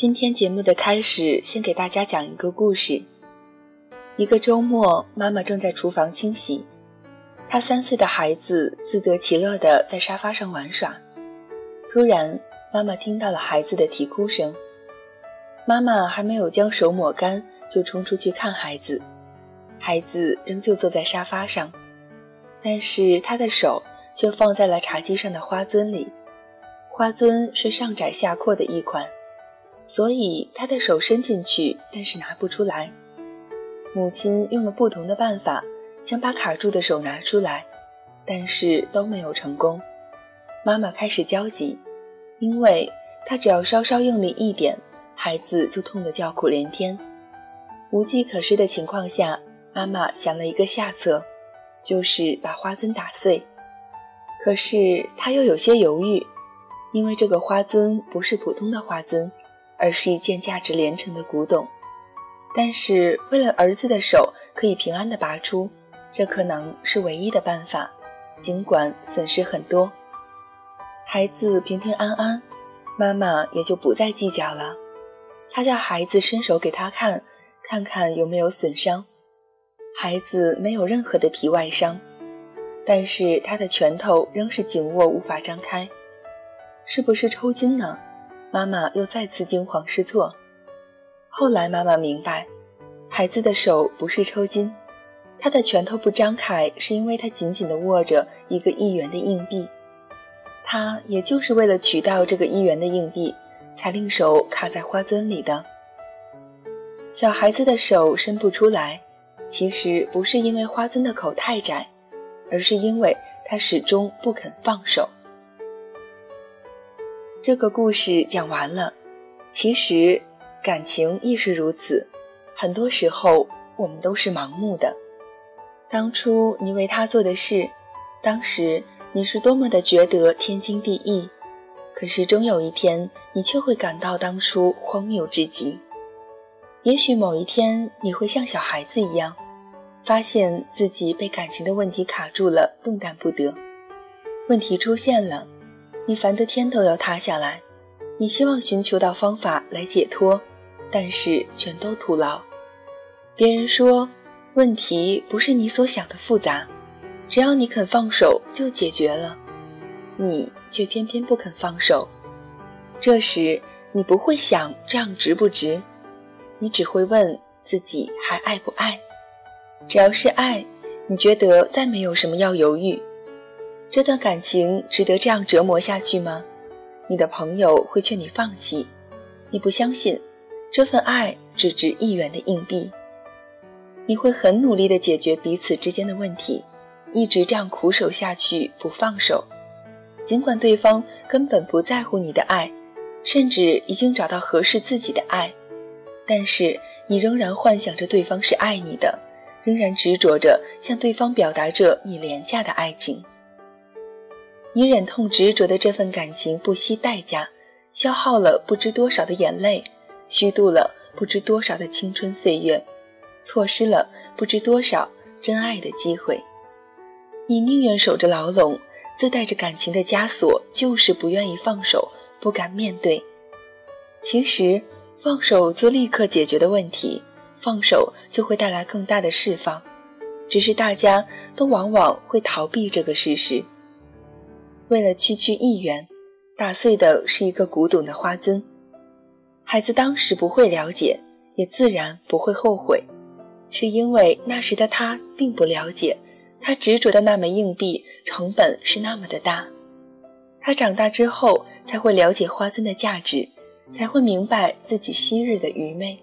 今天节目的开始，先给大家讲一个故事。一个周末，妈妈正在厨房清洗，她三岁的孩子自得其乐地在沙发上玩耍。突然，妈妈听到了孩子的啼哭声。妈妈还没有将手抹干，就冲出去看孩子。孩子仍旧坐在沙发上，但是他的手却放在了茶几上的花樽里。花樽是上窄下阔的一款。所以他的手伸进去，但是拿不出来。母亲用了不同的办法，想把卡住的手拿出来，但是都没有成功。妈妈开始焦急，因为她只要稍稍用力一点，孩子就痛得叫苦连天。无计可施的情况下，妈妈想了一个下策，就是把花樽打碎。可是她又有些犹豫，因为这个花樽不是普通的花樽。而是一件价值连城的古董，但是为了儿子的手可以平安的拔出，这可能是唯一的办法，尽管损失很多。孩子平平安安，妈妈也就不再计较了。他叫孩子伸手给他看，看看有没有损伤。孩子没有任何的皮外伤，但是他的拳头仍是紧握，无法张开，是不是抽筋呢？妈妈又再次惊慌失措。后来妈妈明白，孩子的手不是抽筋，他的拳头不张开，是因为他紧紧地握着一个一元的硬币。他也就是为了取到这个一元的硬币，才令手卡在花樽里的。小孩子的手伸不出来，其实不是因为花樽的口太窄，而是因为他始终不肯放手。这个故事讲完了，其实感情亦是如此。很多时候，我们都是盲目的。当初你为他做的事，当时你是多么的觉得天经地义，可是终有一天，你却会感到当初荒谬至极。也许某一天，你会像小孩子一样，发现自己被感情的问题卡住了，动弹不得。问题出现了。你烦得天都要塌下来，你希望寻求到方法来解脱，但是全都徒劳。别人说问题不是你所想的复杂，只要你肯放手就解决了，你却偏偏不肯放手。这时你不会想这样值不值，你只会问自己还爱不爱。只要是爱，你觉得再没有什么要犹豫。这段感情值得这样折磨下去吗？你的朋友会劝你放弃，你不相信，这份爱只值一元的硬币。你会很努力地解决彼此之间的问题，一直这样苦守下去不放手，尽管对方根本不在乎你的爱，甚至已经找到合适自己的爱，但是你仍然幻想着对方是爱你的，仍然执着着向对方表达着你廉价的爱情。你忍痛执着的这份感情不惜代价，消耗了不知多少的眼泪，虚度了不知多少的青春岁月，错失了不知多少真爱的机会。你宁愿守着牢笼，自带着感情的枷锁，就是不愿意放手，不敢面对。其实，放手就立刻解决的问题，放手就会带来更大的释放，只是大家都往往会逃避这个事实。为了区区一元，打碎的是一个古董的花樽。孩子当时不会了解，也自然不会后悔，是因为那时的他并不了解，他执着的那枚硬币成本是那么的大。他长大之后才会了解花樽的价值，才会明白自己昔日的愚昧。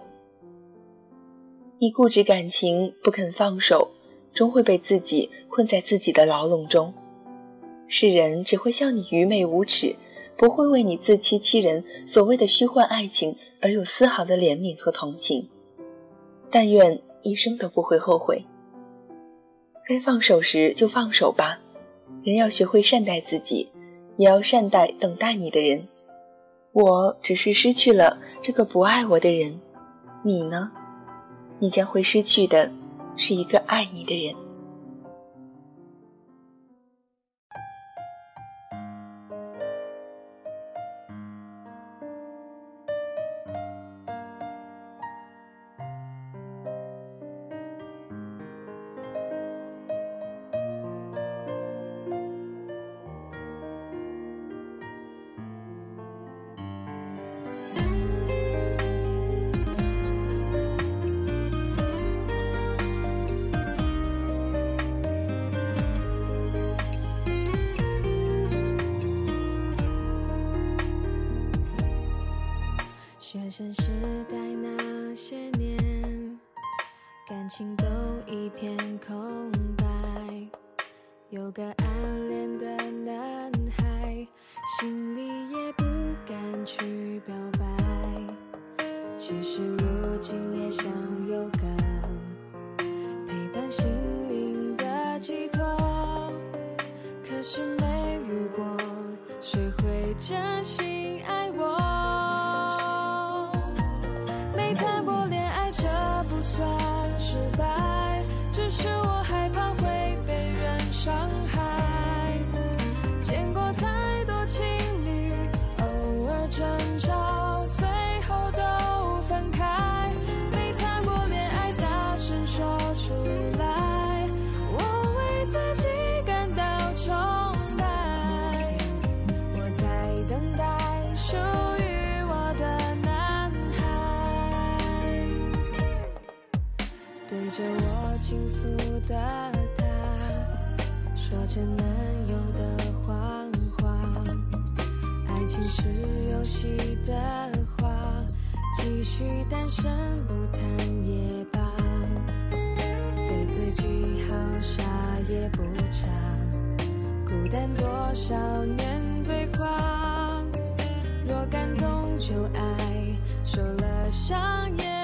你固执感情，不肯放手，终会被自己困在自己的牢笼中。世人只会笑你愚昧无耻，不会为你自欺欺人所谓的虚幻爱情而有丝毫的怜悯和同情。但愿一生都不会后悔。该放手时就放手吧，人要学会善待自己，也要善待等待你的人。我只是失去了这个不爱我的人，你呢？你将会失去的是一个爱你的人。学生时代那些年，感情都一片空白。有个暗恋的男孩，心里也不敢去表白。其实如今也想有个陪伴心灵的寄托，可是没遇过学会珍惜出来我为自己感到崇拜我在等待属于我的男孩对着我倾诉的他说着男友的谎话。爱情是游戏的话继续单身不谈也记，好傻也不差，孤单多少年对话，若感动就爱，受了伤也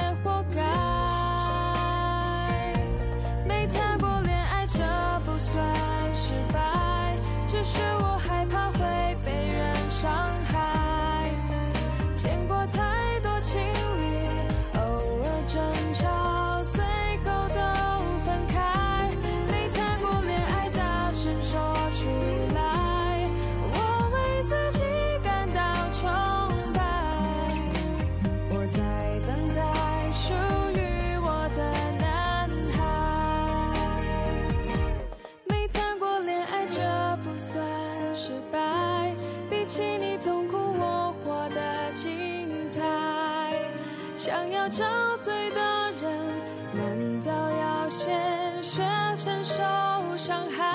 想要找对的人难道要先学承受伤害。